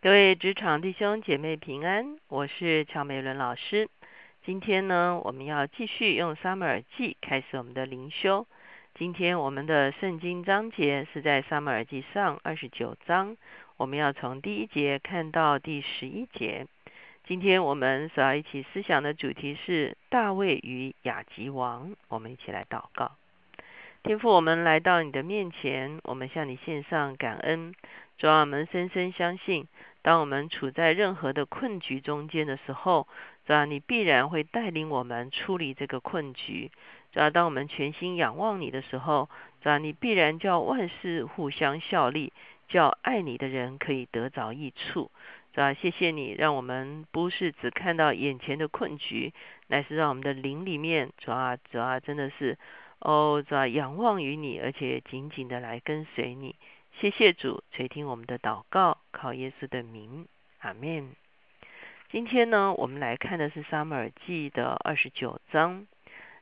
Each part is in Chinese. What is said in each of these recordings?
各位职场弟兄姐妹平安，我是乔美伦老师。今天呢，我们要继续用撒母耳记开始我们的灵修。今天我们的圣经章节是在撒母耳记上二十九章，我们要从第一节看到第十一节。今天我们所要一起思想的主题是大卫与雅吉王。我们一起来祷告。天父，我们来到你的面前，我们向你献上感恩。主要我们深深相信，当我们处在任何的困局中间的时候，主要你必然会带领我们出离这个困局。主要当我们全心仰望你的时候，主要你必然叫万事互相效力，叫爱你的人可以得着益处。主要谢谢你，让我们不是只看到眼前的困局，乃是让我们的灵里面，主要主要真的是。哦，在仰望于你，而且紧紧的来跟随你。谢谢主垂听我们的祷告，靠耶稣的名，阿门。今天呢，我们来看的是撒母耳记的二十九章。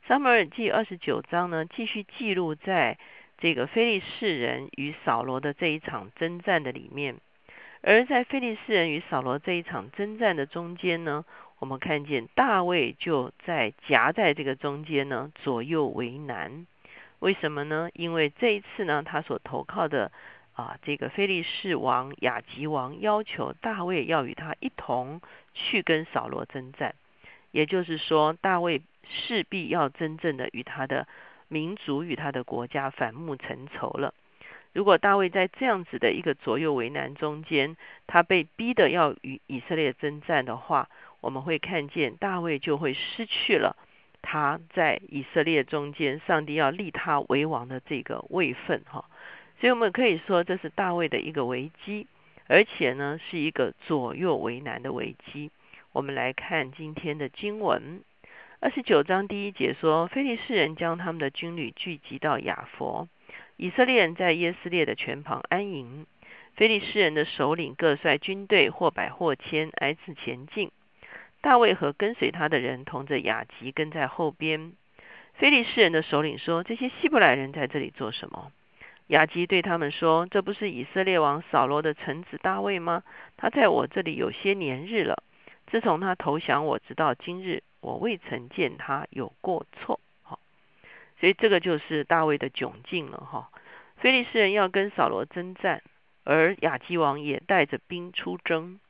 撒母耳记二十九章呢，继续记录在这个非利士人与扫罗的这一场征战的里面。而在非利士人与扫罗这一场征战的中间呢。我们看见大卫就在夹在这个中间呢，左右为难。为什么呢？因为这一次呢，他所投靠的啊，这个非利士王亚吉王要求大卫要与他一同去跟扫罗征战，也就是说，大卫势必要真正的与他的民族与他的国家反目成仇了。如果大卫在这样子的一个左右为难中间，他被逼的要与以色列征战的话，我们会看见大卫就会失去了他在以色列中间，上帝要立他为王的这个位分哈，所以我们可以说这是大卫的一个危机，而且呢是一个左右为难的危机。我们来看今天的经文，二十九章第一节说，非利士人将他们的军旅聚集到雅佛，以色列人在耶斯列的泉旁安营，非利士人的首领各率军队或百或千挨次前进。大卫和跟随他的人同着雅吉跟在后边。非利士人的首领说：“这些希伯来人在这里做什么？”雅吉对他们说：“这不是以色列王扫罗的臣子大卫吗？他在我这里有些年日了。自从他投降我，直到今日，我未曾见他有过错。”好，所以这个就是大卫的窘境了。哈，非利士人要跟扫罗征战，而雅吉王也带着兵出征。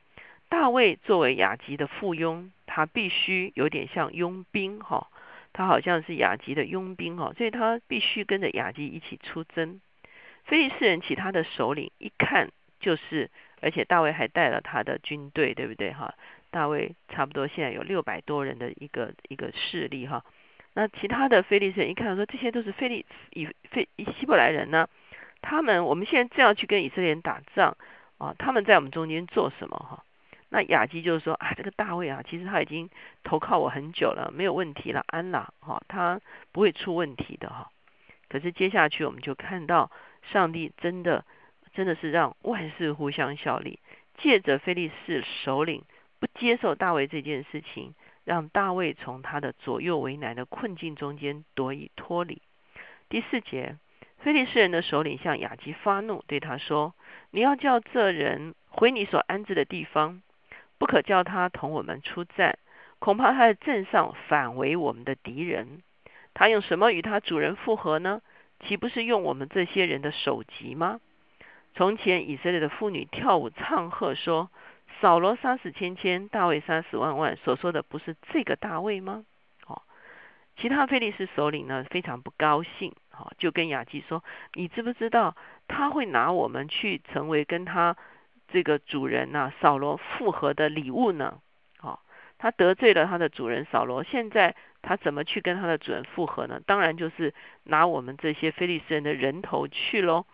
大卫作为雅吉的附庸，他必须有点像佣兵哈，他好像是雅吉的佣兵哈，所以他必须跟着雅吉一起出征。非利士人其他的首领一看就是，而且大卫还带了他的军队，对不对哈？大卫差不多现在有六百多人的一个一个势力哈。那其他的非利士人一看说，这些都是非利以非希伯来人呢，他们我们现在正要去跟以色列人打仗啊，他们在我们中间做什么哈？那雅基就是说啊，这个大卫啊，其实他已经投靠我很久了，没有问题了，安了哈，他不会出问题的哈。可是接下去我们就看到，上帝真的真的是让万事互相效力，借着菲利士首领不接受大卫这件事情，让大卫从他的左右为难的困境中间得以脱离。第四节，菲利士人的首领向雅基发怒，对他说：“你要叫这人回你所安置的地方。”不可叫他同我们出战，恐怕他在阵上反为我们的敌人。他用什么与他主人复合呢？岂不是用我们这些人的首级吗？从前以色列的妇女跳舞唱和说：“扫罗杀死千千，大卫杀死万万。”所说的不是这个大卫吗？哦，其他菲利斯首领呢非常不高兴，哦，就跟雅基说：“你知不知道他会拿我们去成为跟他？”这个主人呐，扫罗复合的礼物呢？他得罪了他的主人扫罗，现在他怎么去跟他的主人复合呢？当然就是拿我们这些非利士人的人头去喽。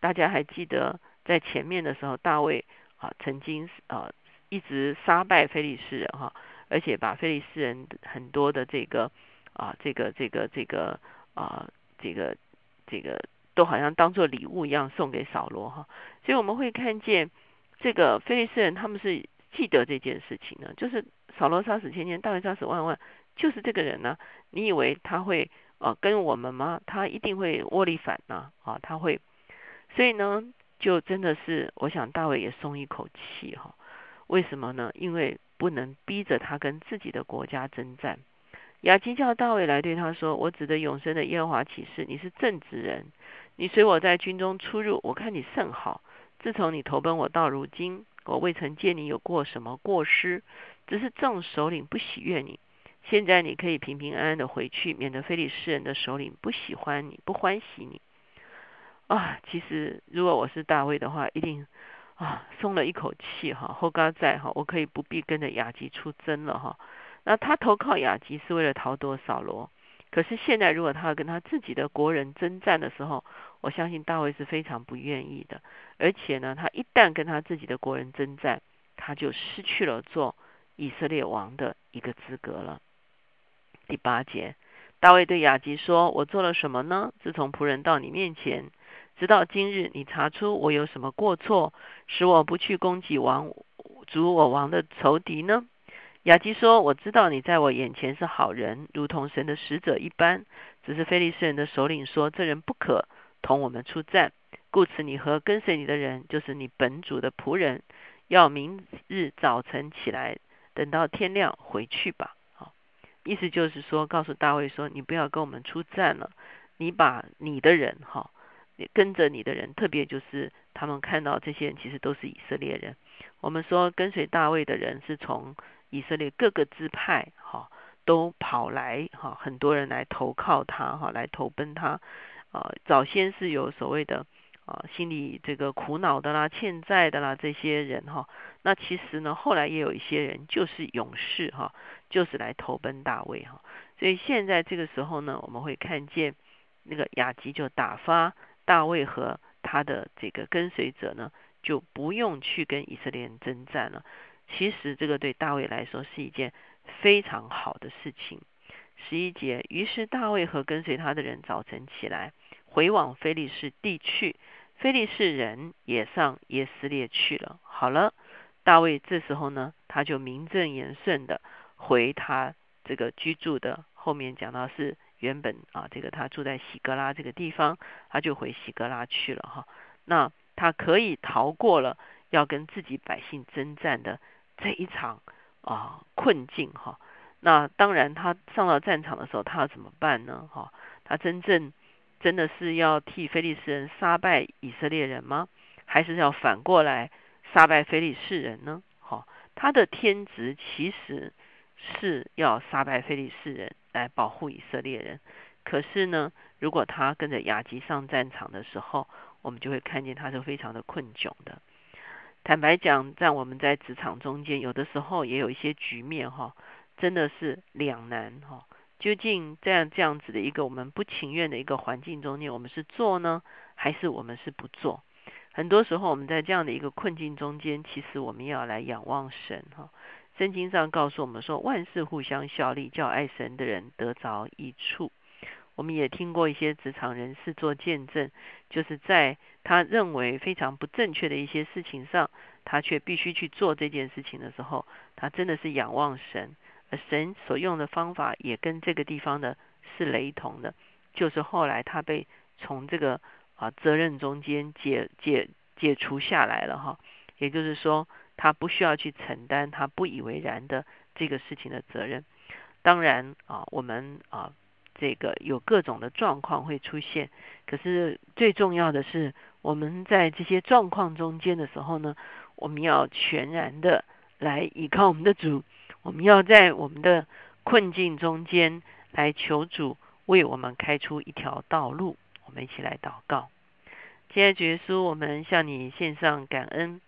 大家还记得在前面的时候，大卫啊曾经啊一直杀败非利士人哈，而且把非利士人很多的这个啊这个这个这个啊这个这个都好像当做礼物一样送给扫罗哈。所以我们会看见。这个菲利斯人他们是记得这件事情呢，就是扫罗杀死千千，大卫杀死万万，就是这个人呢。你以为他会呃跟我们吗？他一定会窝里反呢啊，他会。所以呢，就真的是，我想大卫也松一口气哈。为什么呢？因为不能逼着他跟自己的国家征战。雅基叫大卫来对他说：“我指的永生的耶和华启示，你是正直人，你随我在军中出入，我看你甚好。自从你投奔我到如今，我未曾见你有过什么过失，只是众首领不喜悦你。现在你可以平平安安的回去，免得非利士人的首领不喜欢你，不欢喜你。”啊，其实如果我是大卫的话，一定啊松了一口气哈。后刚在哈，我可以不必跟着雅吉出征了哈。那他投靠雅吉是为了逃夺扫罗，可是现在如果他要跟他自己的国人征战的时候，我相信大卫是非常不愿意的。而且呢，他一旦跟他自己的国人征战，他就失去了做以色列王的一个资格了。第八节，大卫对雅吉说：“我做了什么呢？自从仆人到你面前。”直到今日，你查出我有什么过错，使我不去攻击王主我王的仇敌呢？雅基说：“我知道你在我眼前是好人，如同神的使者一般。只是非利士人的首领说，这人不可同我们出战，故此你和跟随你的人，就是你本主的仆人，要明日早晨起来，等到天亮回去吧。”好，意思就是说，告诉大卫说：“你不要跟我们出战了，你把你的人，哈。”你跟着你的人，特别就是他们看到这些人其实都是以色列人。我们说跟随大卫的人是从以色列各个支派哈都跑来哈，很多人来投靠他哈，来投奔他。啊，早先是有所谓的啊心里这个苦恼的啦、欠债的啦这些人哈。那其实呢，后来也有一些人就是勇士哈，就是来投奔大卫哈。所以现在这个时候呢，我们会看见那个雅吉就打发。大卫和他的这个跟随者呢，就不用去跟以色列人征战了。其实这个对大卫来说是一件非常好的事情。十一节，于是大卫和跟随他的人早晨起来，回往非利士地去。非利士人也上耶斯列去了。好了，大卫这时候呢，他就名正言顺的回他这个居住的。后面讲到是。原本啊，这个他住在喜格拉这个地方，他就回喜格拉去了哈。那他可以逃过了要跟自己百姓征战的这一场啊困境哈。那当然，他上到战场的时候，他要怎么办呢？哈，他真正真的是要替菲利士人杀败以色列人吗？还是要反过来杀败菲利士人呢？哈，他的天职其实是要杀败菲利士人。来保护以色列人，可是呢，如果他跟着雅吉上战场的时候，我们就会看见他是非常的困窘的。坦白讲，在我们在职场中间，有的时候也有一些局面哈，真的是两难哈。究竟这样这样子的一个我们不情愿的一个环境中间，我们是做呢，还是我们是不做？很多时候我们在这样的一个困境中间，其实我们要来仰望神哈。圣经上告诉我们说，万事互相效力，叫爱神的人得着益处。我们也听过一些职场人士做见证，就是在他认为非常不正确的一些事情上，他却必须去做这件事情的时候，他真的是仰望神，而神所用的方法也跟这个地方的是雷同的。就是后来他被从这个啊责任中间解解解除下来了哈，也就是说。他不需要去承担他不以为然的这个事情的责任。当然啊，我们啊，这个有各种的状况会出现。可是最重要的是，我们在这些状况中间的时候呢，我们要全然的来依靠我们的主。我们要在我们的困境中间来求主为我们开出一条道路。我们一起来祷告。亲爱的耶稣，我们向你献上感恩。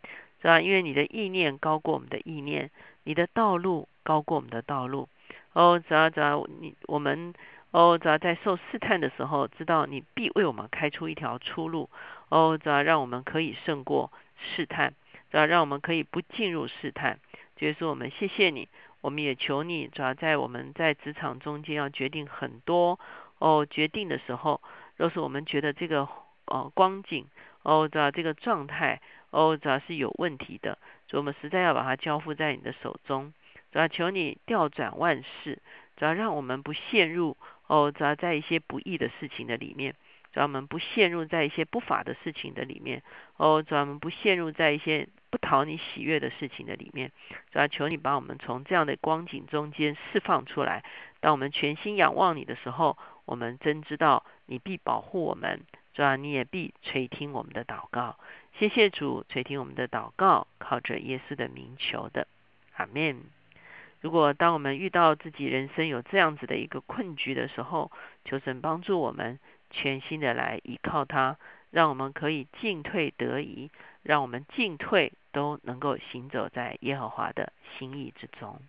是吧？因为你的意念高过我们的意念，你的道路高过我们的道路。哦，主要主要你我们哦，只要在受试探的时候，知道你必为我们开出一条出路。哦，只要让我们可以胜过试探，只要让我们可以不进入试探。就是我们谢谢你，我们也求你，主要在我们在职场中间要决定很多哦决定的时候，若是我们觉得这个哦光景哦主要这个状态。哦，主要是有问题的，所以我们实在要把它交付在你的手中。主要求你调转万事，主要让我们不陷入哦，只要在一些不易的事情的里面。主要我们不陷入在一些不法的事情的里面，哦，主要我们不陷入在一些不讨你喜悦的事情的里面，主要求你把我们从这样的光景中间释放出来。当我们全心仰望你的时候，我们真知道你必保护我们，主要你也必垂听我们的祷告。谢谢主垂听我们的祷告，靠着耶稣的名求的，阿门。如果当我们遇到自己人生有这样子的一个困局的时候，求神帮助我们全心的来依靠他，让我们可以进退得宜，让我们进退都能够行走在耶和华的心意之中。